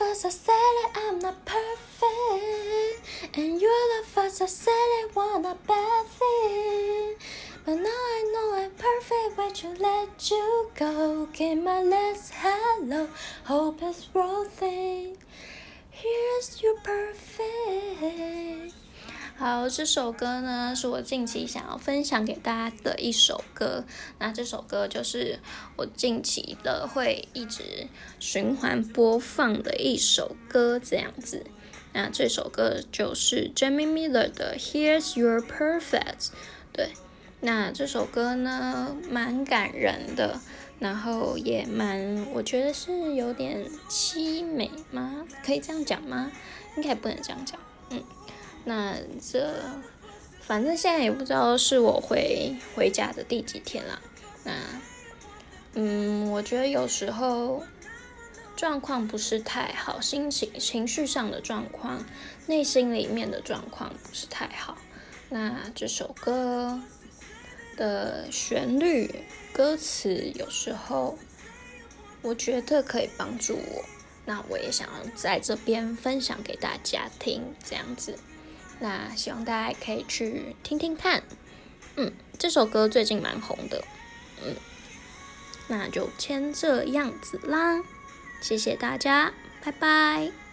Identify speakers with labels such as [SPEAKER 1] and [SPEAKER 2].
[SPEAKER 1] us so silly, I'm not perfect. And your love us so silly, want a bad thing. But now I know I'm perfect, why you let you go? Give my last hello, hope worth it. Here's your perfect. 好，这首歌呢是我近期想要分享给大家的一首歌。那这首歌就是我近期的会一直循环播放的一首歌，这样子。那这首歌就是 Jamie Miller 的《Here's Your Perfect》。对，那这首歌呢蛮感人的，然后也蛮，我觉得是有点凄美吗？可以这样讲吗？应该不能这样讲。嗯。那这反正现在也不知道是我回回家的第几天了。那嗯，我觉得有时候状况不是太好，心情情绪上的状况，内心里面的状况不是太好。那这首歌的旋律、歌词有时候我觉得可以帮助我。那我也想要在这边分享给大家听，这样子。那希望大家可以去听听看，嗯，这首歌最近蛮红的，嗯，那就先这样子啦，谢谢大家，拜拜。